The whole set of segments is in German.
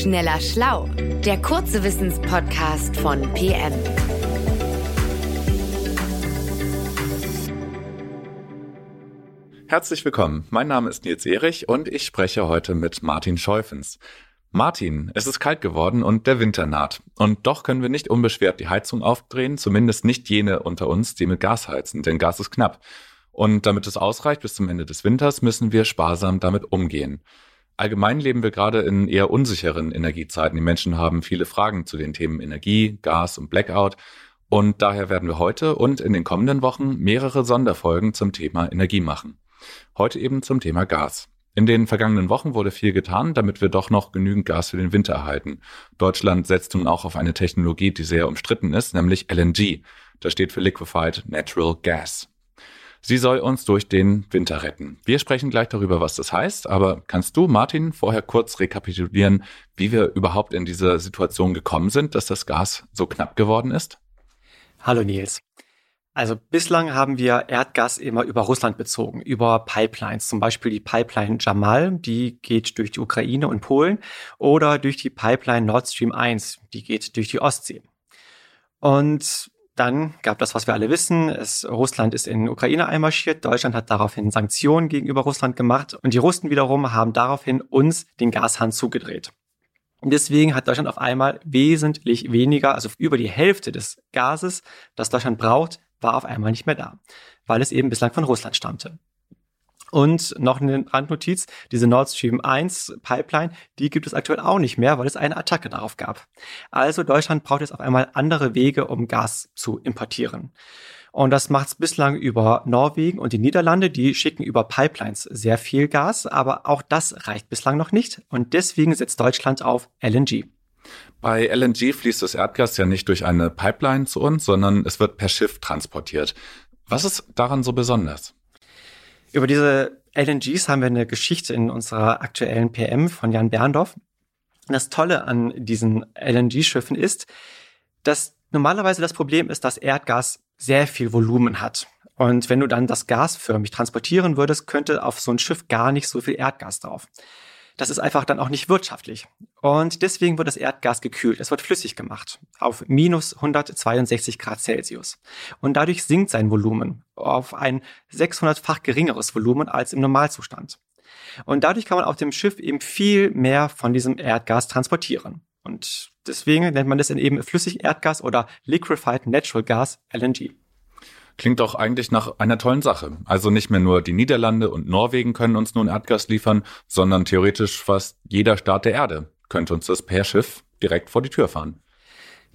Schneller Schlau, der kurze Wissenspodcast von PM. Herzlich willkommen. Mein Name ist Nils Erich und ich spreche heute mit Martin Scheufens. Martin, es ist kalt geworden und der Winter naht. Und doch können wir nicht unbeschwert die Heizung aufdrehen, zumindest nicht jene unter uns, die mit Gas heizen, denn Gas ist knapp. Und damit es ausreicht bis zum Ende des Winters, müssen wir sparsam damit umgehen. Allgemein leben wir gerade in eher unsicheren Energiezeiten. Die Menschen haben viele Fragen zu den Themen Energie, Gas und Blackout. Und daher werden wir heute und in den kommenden Wochen mehrere Sonderfolgen zum Thema Energie machen. Heute eben zum Thema Gas. In den vergangenen Wochen wurde viel getan, damit wir doch noch genügend Gas für den Winter erhalten. Deutschland setzt nun auch auf eine Technologie, die sehr umstritten ist, nämlich LNG. Das steht für Liquefied Natural Gas. Sie soll uns durch den Winter retten. Wir sprechen gleich darüber, was das heißt, aber kannst du, Martin, vorher kurz rekapitulieren, wie wir überhaupt in diese Situation gekommen sind, dass das Gas so knapp geworden ist? Hallo Nils. Also bislang haben wir Erdgas immer über Russland bezogen, über Pipelines, zum Beispiel die Pipeline Jamal, die geht durch die Ukraine und Polen, oder durch die Pipeline Nord Stream 1, die geht durch die Ostsee. Und dann gab das, was wir alle wissen. Es, Russland ist in Ukraine einmarschiert. Deutschland hat daraufhin Sanktionen gegenüber Russland gemacht. Und die Russen wiederum haben daraufhin uns den Gashahn zugedreht. Und deswegen hat Deutschland auf einmal wesentlich weniger, also über die Hälfte des Gases, das Deutschland braucht, war auf einmal nicht mehr da, weil es eben bislang von Russland stammte. Und noch eine Randnotiz, diese Nord Stream 1 Pipeline, die gibt es aktuell auch nicht mehr, weil es eine Attacke darauf gab. Also Deutschland braucht jetzt auf einmal andere Wege, um Gas zu importieren. Und das macht es bislang über Norwegen und die Niederlande. Die schicken über Pipelines sehr viel Gas, aber auch das reicht bislang noch nicht. Und deswegen setzt Deutschland auf LNG. Bei LNG fließt das Erdgas ja nicht durch eine Pipeline zu uns, sondern es wird per Schiff transportiert. Was ist daran so besonders? Über diese LNGs haben wir eine Geschichte in unserer aktuellen PM von Jan Berndorf. Das Tolle an diesen LNG-Schiffen ist, dass normalerweise das Problem ist, dass Erdgas sehr viel Volumen hat. Und wenn du dann das Gas förmig transportieren würdest, könnte auf so ein Schiff gar nicht so viel Erdgas drauf. Das ist einfach dann auch nicht wirtschaftlich. Und deswegen wird das Erdgas gekühlt. Es wird flüssig gemacht auf minus 162 Grad Celsius. Und dadurch sinkt sein Volumen auf ein 600-fach geringeres Volumen als im Normalzustand. Und dadurch kann man auf dem Schiff eben viel mehr von diesem Erdgas transportieren. Und deswegen nennt man das dann eben flüssig Erdgas oder Liquefied Natural Gas LNG. Klingt doch eigentlich nach einer tollen Sache. Also nicht mehr nur die Niederlande und Norwegen können uns nun Erdgas liefern, sondern theoretisch fast jeder Staat der Erde könnte uns das per Schiff direkt vor die Tür fahren.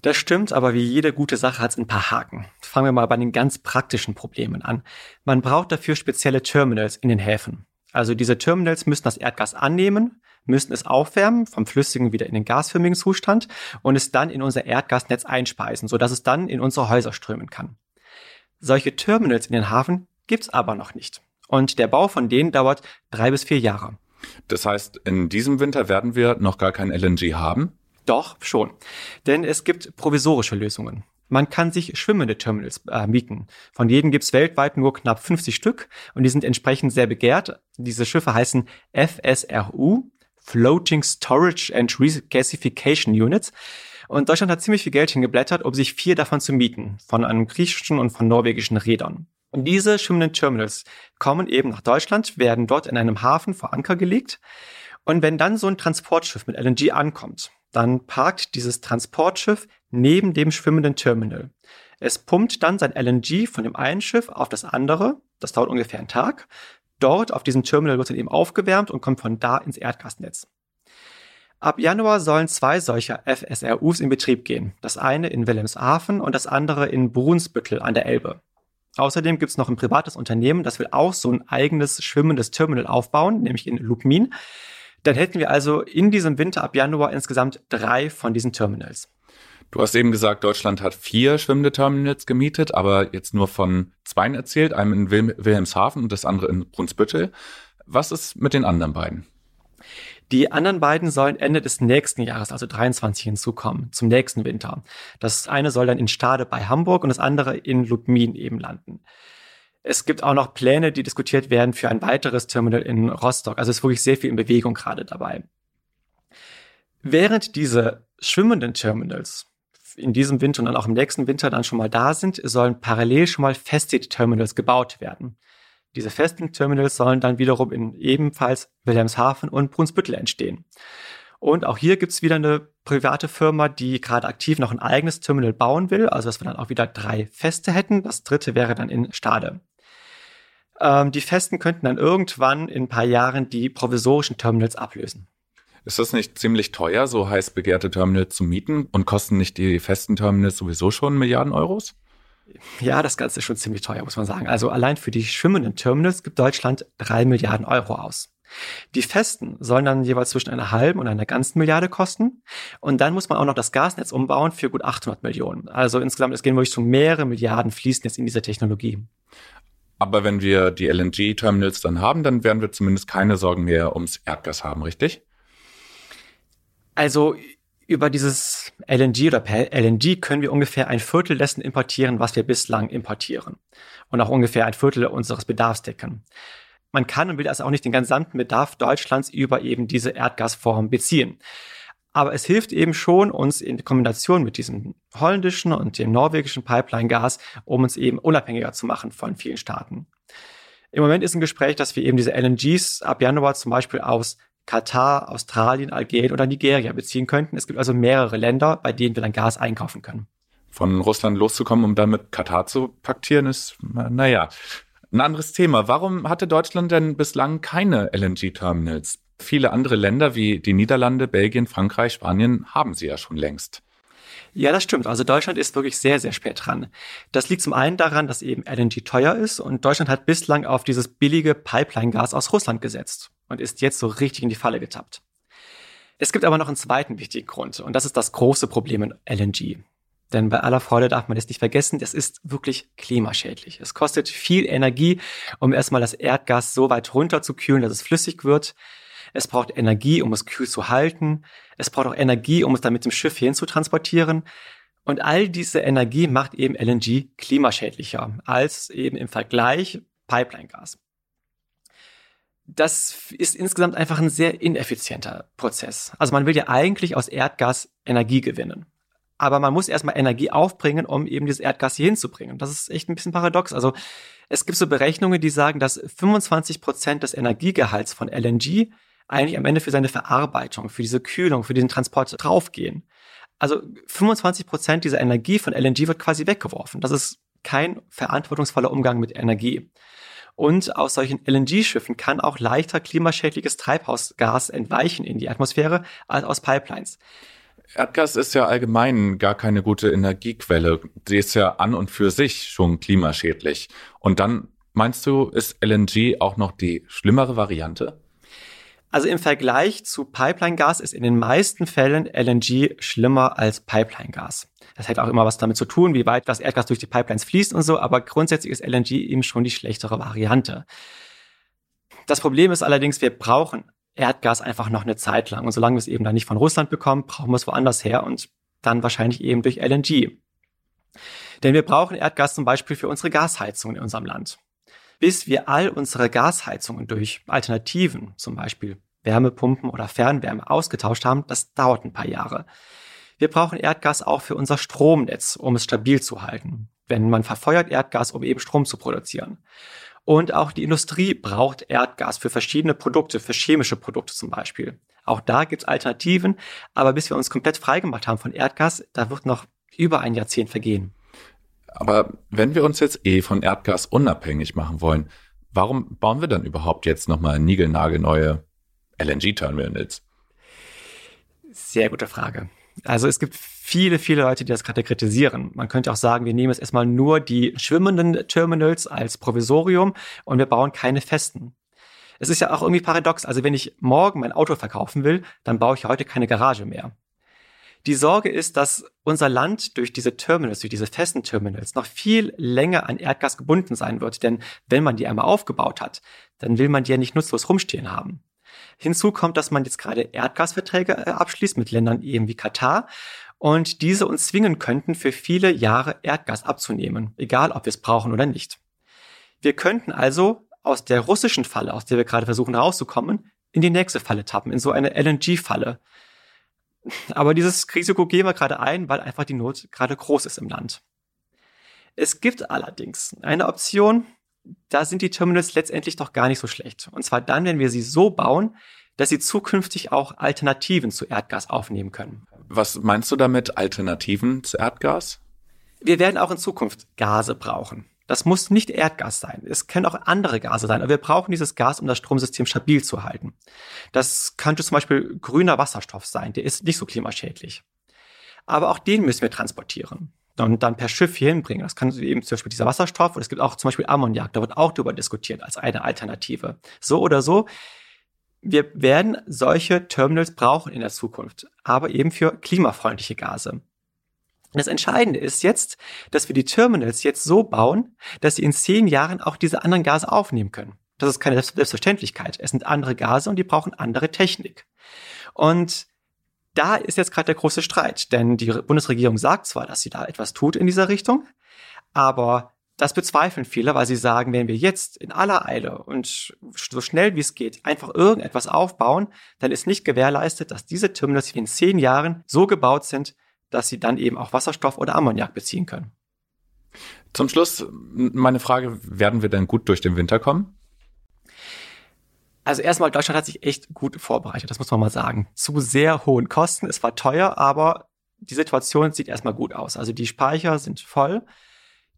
Das stimmt, aber wie jede gute Sache hat es ein paar Haken. Fangen wir mal bei den ganz praktischen Problemen an. Man braucht dafür spezielle Terminals in den Häfen. Also diese Terminals müssen das Erdgas annehmen, müssen es aufwärmen, vom flüssigen wieder in den gasförmigen Zustand und es dann in unser Erdgasnetz einspeisen, sodass es dann in unsere Häuser strömen kann. Solche Terminals in den Hafen gibt's aber noch nicht. Und der Bau von denen dauert drei bis vier Jahre. Das heißt, in diesem Winter werden wir noch gar kein LNG haben? Doch, schon. Denn es gibt provisorische Lösungen. Man kann sich schwimmende Terminals äh, mieten. Von denen gibt's weltweit nur knapp 50 Stück und die sind entsprechend sehr begehrt. Diese Schiffe heißen FSRU, Floating Storage and Regasification Units. Und Deutschland hat ziemlich viel Geld hingeblättert, um sich vier davon zu mieten, von einem griechischen und von norwegischen Rädern. Und diese schwimmenden Terminals kommen eben nach Deutschland, werden dort in einem Hafen vor Anker gelegt. Und wenn dann so ein Transportschiff mit LNG ankommt, dann parkt dieses Transportschiff neben dem schwimmenden Terminal. Es pumpt dann sein LNG von dem einen Schiff auf das andere. Das dauert ungefähr einen Tag. Dort auf diesem Terminal wird es dann eben aufgewärmt und kommt von da ins Erdgasnetz. Ab Januar sollen zwei solcher FSRUs in Betrieb gehen. Das eine in Wilhelmshaven und das andere in Brunsbüttel an der Elbe. Außerdem gibt es noch ein privates Unternehmen, das will auch so ein eigenes schwimmendes Terminal aufbauen, nämlich in Lubmin. Dann hätten wir also in diesem Winter ab Januar insgesamt drei von diesen Terminals. Du hast eben gesagt, Deutschland hat vier schwimmende Terminals gemietet, aber jetzt nur von zwei erzählt, einem in Wilhelmshaven und das andere in Brunsbüttel. Was ist mit den anderen beiden? Die anderen beiden sollen Ende des nächsten Jahres, also 23, hinzukommen, zum nächsten Winter. Das eine soll dann in Stade bei Hamburg und das andere in Lubmin eben landen. Es gibt auch noch Pläne, die diskutiert werden für ein weiteres Terminal in Rostock. Also es ist wirklich sehr viel in Bewegung gerade dabei. Während diese schwimmenden Terminals in diesem Winter und dann auch im nächsten Winter dann schon mal da sind, sollen parallel schon mal feste Terminals gebaut werden. Diese festen Terminals sollen dann wiederum in ebenfalls Wilhelmshaven und Brunsbüttel entstehen. Und auch hier gibt's wieder eine private Firma, die gerade aktiv noch ein eigenes Terminal bauen will, also dass wir dann auch wieder drei feste hätten. Das dritte wäre dann in Stade. Ähm, die festen könnten dann irgendwann in ein paar Jahren die provisorischen Terminals ablösen. Ist das nicht ziemlich teuer, so heiß begehrte Terminals zu mieten? Und kosten nicht die festen Terminals sowieso schon Milliarden Euros? Ja, das Ganze ist schon ziemlich teuer, muss man sagen. Also allein für die schwimmenden Terminals gibt Deutschland drei Milliarden Euro aus. Die festen sollen dann jeweils zwischen einer halben und einer ganzen Milliarde kosten. Und dann muss man auch noch das Gasnetz umbauen für gut 800 Millionen. Also insgesamt, es gehen wirklich schon mehrere Milliarden fließen jetzt in diese Technologie. Aber wenn wir die LNG-Terminals dann haben, dann werden wir zumindest keine Sorgen mehr ums Erdgas haben, richtig? Also über dieses LNG oder per LNG können wir ungefähr ein Viertel dessen importieren, was wir bislang importieren. Und auch ungefähr ein Viertel unseres Bedarfs decken. Man kann und will also auch nicht den gesamten Bedarf Deutschlands über eben diese Erdgasform beziehen. Aber es hilft eben schon uns in Kombination mit diesem holländischen und dem norwegischen Pipeline-Gas, um uns eben unabhängiger zu machen von vielen Staaten. Im Moment ist ein Gespräch, dass wir eben diese LNGs ab Januar zum Beispiel aus Katar, Australien, Algerien oder Nigeria beziehen könnten. Es gibt also mehrere Länder, bei denen wir dann Gas einkaufen können. Von Russland loszukommen, um dann mit Katar zu paktieren, ist, naja, ein anderes Thema. Warum hatte Deutschland denn bislang keine LNG-Terminals? Viele andere Länder wie die Niederlande, Belgien, Frankreich, Spanien haben sie ja schon längst. Ja, das stimmt. Also Deutschland ist wirklich sehr, sehr spät dran. Das liegt zum einen daran, dass eben LNG teuer ist und Deutschland hat bislang auf dieses billige Pipeline-Gas aus Russland gesetzt und ist jetzt so richtig in die Falle getappt. Es gibt aber noch einen zweiten wichtigen Grund und das ist das große Problem in LNG. Denn bei aller Freude darf man es nicht vergessen, es ist wirklich klimaschädlich. Es kostet viel Energie, um erstmal das Erdgas so weit runterzukühlen, dass es flüssig wird. Es braucht Energie, um es kühl zu halten. Es braucht auch Energie, um es dann mit dem Schiff hin zu transportieren. Und all diese Energie macht eben LNG klimaschädlicher als eben im Vergleich Pipeline-Gas das ist insgesamt einfach ein sehr ineffizienter Prozess. Also man will ja eigentlich aus Erdgas Energie gewinnen. Aber man muss erstmal Energie aufbringen, um eben dieses Erdgas hier hinzubringen. Das ist echt ein bisschen paradox. Also es gibt so Berechnungen, die sagen, dass 25 Prozent des Energiegehalts von LNG eigentlich am Ende für seine Verarbeitung, für diese Kühlung, für diesen Transport draufgehen. Also 25 Prozent dieser Energie von LNG wird quasi weggeworfen. Das ist kein verantwortungsvoller Umgang mit Energie. Und aus solchen LNG-Schiffen kann auch leichter klimaschädliches Treibhausgas entweichen in die Atmosphäre als aus Pipelines. Erdgas ist ja allgemein gar keine gute Energiequelle. Sie ist ja an und für sich schon klimaschädlich. Und dann meinst du, ist LNG auch noch die schlimmere Variante? Also im Vergleich zu Pipeline-Gas ist in den meisten Fällen LNG schlimmer als Pipeline-Gas. Das hat auch immer was damit zu tun, wie weit das Erdgas durch die Pipelines fließt und so, aber grundsätzlich ist LNG eben schon die schlechtere Variante. Das Problem ist allerdings, wir brauchen Erdgas einfach noch eine Zeit lang. Und solange wir es eben dann nicht von Russland bekommen, brauchen wir es woanders her und dann wahrscheinlich eben durch LNG. Denn wir brauchen Erdgas zum Beispiel für unsere Gasheizung in unserem Land. Bis wir all unsere Gasheizungen durch Alternativen, zum Beispiel Wärmepumpen oder Fernwärme ausgetauscht haben, das dauert ein paar Jahre. Wir brauchen Erdgas auch für unser Stromnetz, um es stabil zu halten. Wenn man verfeuert Erdgas, um eben Strom zu produzieren. Und auch die Industrie braucht Erdgas für verschiedene Produkte, für chemische Produkte zum Beispiel. Auch da gibt's Alternativen, aber bis wir uns komplett freigemacht haben von Erdgas, da wird noch über ein Jahrzehnt vergehen. Aber wenn wir uns jetzt eh von Erdgas unabhängig machen wollen, warum bauen wir dann überhaupt jetzt nochmal niegelnagelneue LNG-Terminals? Sehr gute Frage. Also es gibt viele, viele Leute, die das gerade kritisieren. Man könnte auch sagen, wir nehmen jetzt erstmal nur die schwimmenden Terminals als Provisorium und wir bauen keine festen. Es ist ja auch irgendwie paradox. Also wenn ich morgen mein Auto verkaufen will, dann baue ich heute keine Garage mehr. Die Sorge ist, dass unser Land durch diese Terminals, durch diese festen Terminals noch viel länger an Erdgas gebunden sein wird. Denn wenn man die einmal aufgebaut hat, dann will man die ja nicht nutzlos rumstehen haben. Hinzu kommt, dass man jetzt gerade Erdgasverträge äh, abschließt mit Ländern eben wie Katar und diese uns zwingen könnten, für viele Jahre Erdgas abzunehmen, egal ob wir es brauchen oder nicht. Wir könnten also aus der russischen Falle, aus der wir gerade versuchen rauszukommen, in die nächste Falle tappen, in so eine LNG-Falle. Aber dieses Risiko gehen wir gerade ein, weil einfach die Not gerade groß ist im Land. Es gibt allerdings eine Option, da sind die Terminals letztendlich doch gar nicht so schlecht. Und zwar dann, wenn wir sie so bauen, dass sie zukünftig auch Alternativen zu Erdgas aufnehmen können. Was meinst du damit Alternativen zu Erdgas? Wir werden auch in Zukunft Gase brauchen. Das muss nicht Erdgas sein. Es können auch andere Gase sein. Aber wir brauchen dieses Gas, um das Stromsystem stabil zu halten. Das könnte zum Beispiel grüner Wasserstoff sein. Der ist nicht so klimaschädlich. Aber auch den müssen wir transportieren und dann per Schiff hier hinbringen. Das kann eben zum Beispiel dieser Wasserstoff und es gibt auch zum Beispiel Ammoniak. Da wird auch darüber diskutiert als eine Alternative. So oder so. Wir werden solche Terminals brauchen in der Zukunft, aber eben für klimafreundliche Gase. Das Entscheidende ist jetzt, dass wir die Terminals jetzt so bauen, dass sie in zehn Jahren auch diese anderen Gase aufnehmen können. Das ist keine Selbstverständlichkeit. Es sind andere Gase und die brauchen andere Technik. Und da ist jetzt gerade der große Streit, denn die Bundesregierung sagt zwar, dass sie da etwas tut in dieser Richtung, aber das bezweifeln viele, weil sie sagen, wenn wir jetzt in aller Eile und so schnell wie es geht einfach irgendetwas aufbauen, dann ist nicht gewährleistet, dass diese Terminals in zehn Jahren so gebaut sind, dass sie dann eben auch Wasserstoff oder Ammoniak beziehen können. Zum Schluss meine Frage, werden wir denn gut durch den Winter kommen? Also erstmal, Deutschland hat sich echt gut vorbereitet, das muss man mal sagen. Zu sehr hohen Kosten. Es war teuer, aber die Situation sieht erstmal gut aus. Also die Speicher sind voll.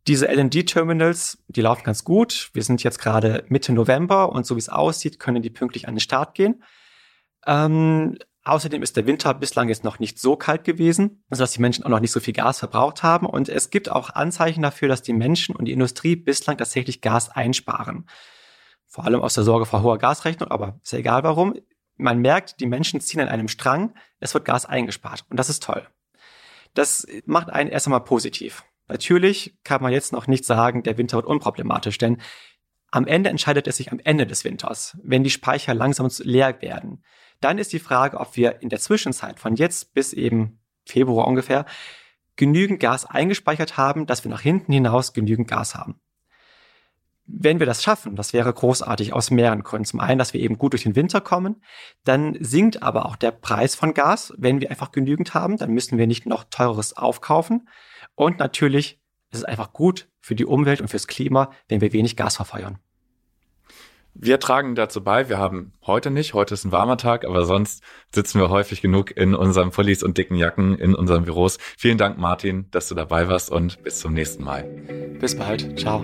Diese LNG-Terminals, die laufen ganz gut. Wir sind jetzt gerade Mitte November und so wie es aussieht, können die pünktlich an den Start gehen. Ähm, Außerdem ist der Winter bislang jetzt noch nicht so kalt gewesen, sodass die Menschen auch noch nicht so viel Gas verbraucht haben. Und es gibt auch Anzeichen dafür, dass die Menschen und die Industrie bislang tatsächlich Gas einsparen. Vor allem aus der Sorge vor hoher Gasrechnung, aber ist ja egal warum. Man merkt, die Menschen ziehen an einem Strang, es wird Gas eingespart. Und das ist toll. Das macht einen erst einmal positiv. Natürlich kann man jetzt noch nicht sagen, der Winter wird unproblematisch, denn am Ende entscheidet es sich am Ende des Winters, wenn die Speicher langsam leer werden. Dann ist die Frage, ob wir in der Zwischenzeit von jetzt bis eben Februar ungefähr genügend Gas eingespeichert haben, dass wir nach hinten hinaus genügend Gas haben. Wenn wir das schaffen, das wäre großartig aus mehreren Gründen. Zum einen, dass wir eben gut durch den Winter kommen, dann sinkt aber auch der Preis von Gas, wenn wir einfach genügend haben, dann müssen wir nicht noch teures aufkaufen. Und natürlich ist es einfach gut für die Umwelt und fürs Klima, wenn wir wenig Gas verfeuern. Wir tragen dazu bei, wir haben heute nicht, heute ist ein warmer Tag, aber sonst sitzen wir häufig genug in unseren Pullis und dicken Jacken in unseren Büros. Vielen Dank, Martin, dass du dabei warst und bis zum nächsten Mal. Bis bald. Ciao.